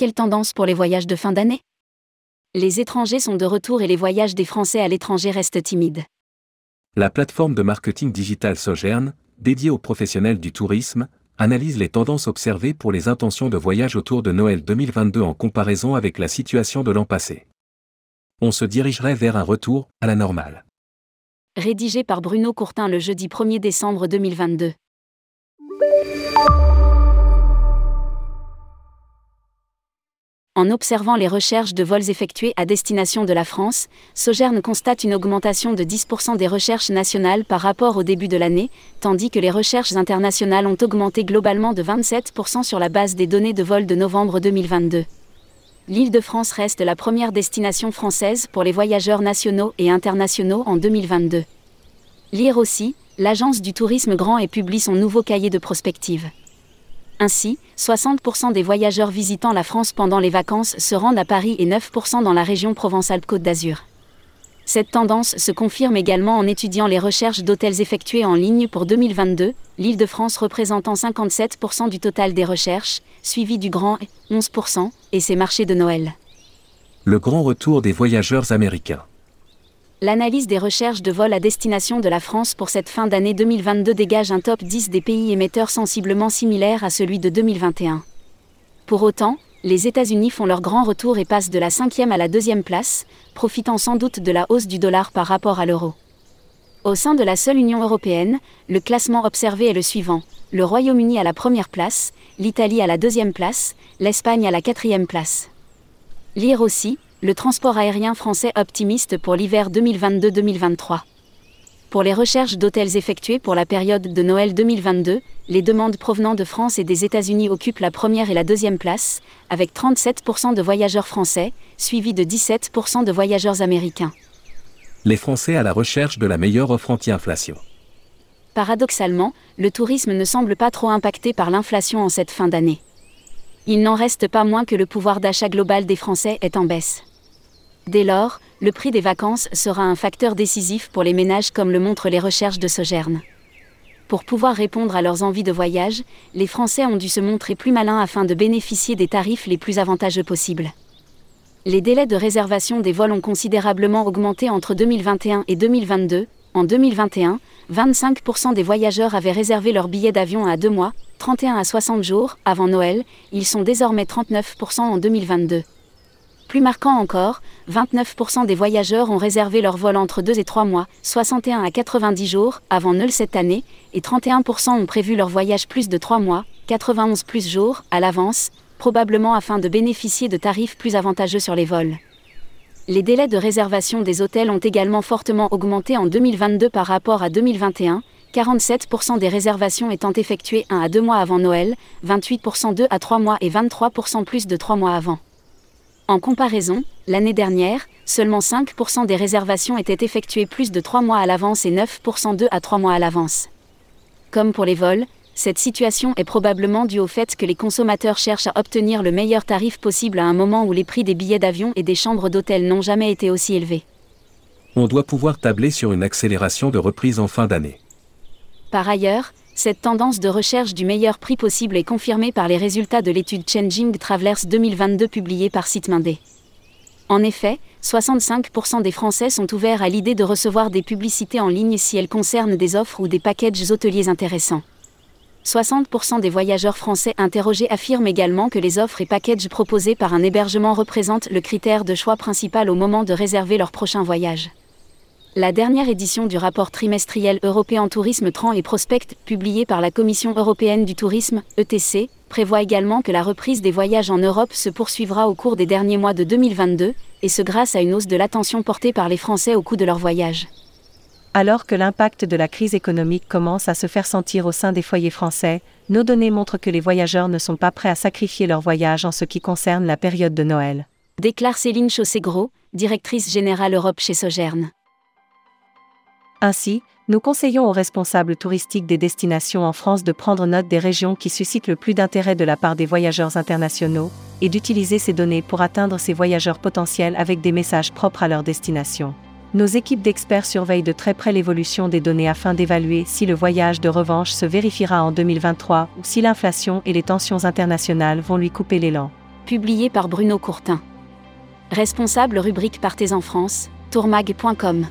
Quelle tendance pour les voyages de fin d'année? Les étrangers sont de retour et les voyages des Français à l'étranger restent timides. La plateforme de marketing digital Sogern, dédiée aux professionnels du tourisme, analyse les tendances observées pour les intentions de voyage autour de Noël 2022 en comparaison avec la situation de l'an passé. On se dirigerait vers un retour à la normale. Rédigé par Bruno Courtin le jeudi 1er décembre 2022. En observant les recherches de vols effectués à destination de la France, Sogern constate une augmentation de 10% des recherches nationales par rapport au début de l'année, tandis que les recherches internationales ont augmenté globalement de 27% sur la base des données de vol de novembre 2022. L'Île-de-France reste la première destination française pour les voyageurs nationaux et internationaux en 2022. Lire aussi, l'agence du tourisme grand et publie son nouveau cahier de prospective. Ainsi, 60% des voyageurs visitant la France pendant les vacances se rendent à Paris et 9% dans la région Provence-Alpes-Côte d'Azur. Cette tendance se confirme également en étudiant les recherches d'hôtels effectuées en ligne pour 2022, l'Île-de-France représentant 57% du total des recherches, suivi du Grand 11%, et ses marchés de Noël. Le grand retour des voyageurs américains. L'analyse des recherches de vol à destination de la France pour cette fin d'année 2022 dégage un top 10 des pays émetteurs sensiblement similaire à celui de 2021. Pour autant, les États-Unis font leur grand retour et passent de la cinquième à la deuxième place, profitant sans doute de la hausse du dollar par rapport à l'euro. Au sein de la seule Union européenne, le classement observé est le suivant. Le Royaume-Uni à la première place, l'Italie à la deuxième place, l'Espagne à la quatrième place. Lire aussi, le transport aérien français optimiste pour l'hiver 2022-2023. Pour les recherches d'hôtels effectuées pour la période de Noël 2022, les demandes provenant de France et des États-Unis occupent la première et la deuxième place, avec 37% de voyageurs français, suivis de 17% de voyageurs américains. Les Français à la recherche de la meilleure offre anti-inflation. Paradoxalement, le tourisme ne semble pas trop impacté par l'inflation en cette fin d'année. Il n'en reste pas moins que le pouvoir d'achat global des Français est en baisse. Dès lors, le prix des vacances sera un facteur décisif pour les ménages comme le montrent les recherches de Sogern. Pour pouvoir répondre à leurs envies de voyage, les Français ont dû se montrer plus malins afin de bénéficier des tarifs les plus avantageux possibles. Les délais de réservation des vols ont considérablement augmenté entre 2021 et 2022. En 2021, 25% des voyageurs avaient réservé leur billet d'avion à 2 mois, 31 à 60 jours, avant Noël, ils sont désormais 39% en 2022. Plus marquant encore, 29% des voyageurs ont réservé leur vol entre 2 et 3 mois, 61 à 90 jours, avant Noël cette année, et 31% ont prévu leur voyage plus de 3 mois, 91 plus jours, à l'avance, probablement afin de bénéficier de tarifs plus avantageux sur les vols. Les délais de réservation des hôtels ont également fortement augmenté en 2022 par rapport à 2021, 47% des réservations étant effectuées 1 à 2 mois avant Noël, 28% 2 à 3 mois et 23% plus de 3 mois avant. En comparaison, l'année dernière, seulement 5% des réservations étaient effectuées plus de 3 mois à l'avance et 9% 2 à 3 mois à l'avance. Comme pour les vols, cette situation est probablement due au fait que les consommateurs cherchent à obtenir le meilleur tarif possible à un moment où les prix des billets d'avion et des chambres d'hôtel n'ont jamais été aussi élevés. On doit pouvoir tabler sur une accélération de reprise en fin d'année. Par ailleurs, cette tendance de recherche du meilleur prix possible est confirmée par les résultats de l'étude Changing Travelers 2022 publiée par Sitmindé. En effet, 65% des Français sont ouverts à l'idée de recevoir des publicités en ligne si elles concernent des offres ou des packages hôteliers intéressants. 60% des voyageurs français interrogés affirment également que les offres et packages proposés par un hébergement représentent le critère de choix principal au moment de réserver leur prochain voyage. La dernière édition du rapport trimestriel européen Tourisme Tran et Prospect, publié par la Commission européenne du tourisme, ETC, prévoit également que la reprise des voyages en Europe se poursuivra au cours des derniers mois de 2022, et ce grâce à une hausse de l'attention portée par les Français au coût de leur voyage. Alors que l'impact de la crise économique commence à se faire sentir au sein des foyers français, nos données montrent que les voyageurs ne sont pas prêts à sacrifier leur voyage en ce qui concerne la période de Noël. Déclare Céline Chaussé-Gros, directrice générale Europe chez Sogern. Ainsi, nous conseillons aux responsables touristiques des destinations en France de prendre note des régions qui suscitent le plus d'intérêt de la part des voyageurs internationaux, et d'utiliser ces données pour atteindre ces voyageurs potentiels avec des messages propres à leur destination. Nos équipes d'experts surveillent de très près l'évolution des données afin d'évaluer si le voyage de revanche se vérifiera en 2023 ou si l'inflation et les tensions internationales vont lui couper l'élan Publié par Bruno Courtin. Responsable rubrique Partez en France, tourmag.com.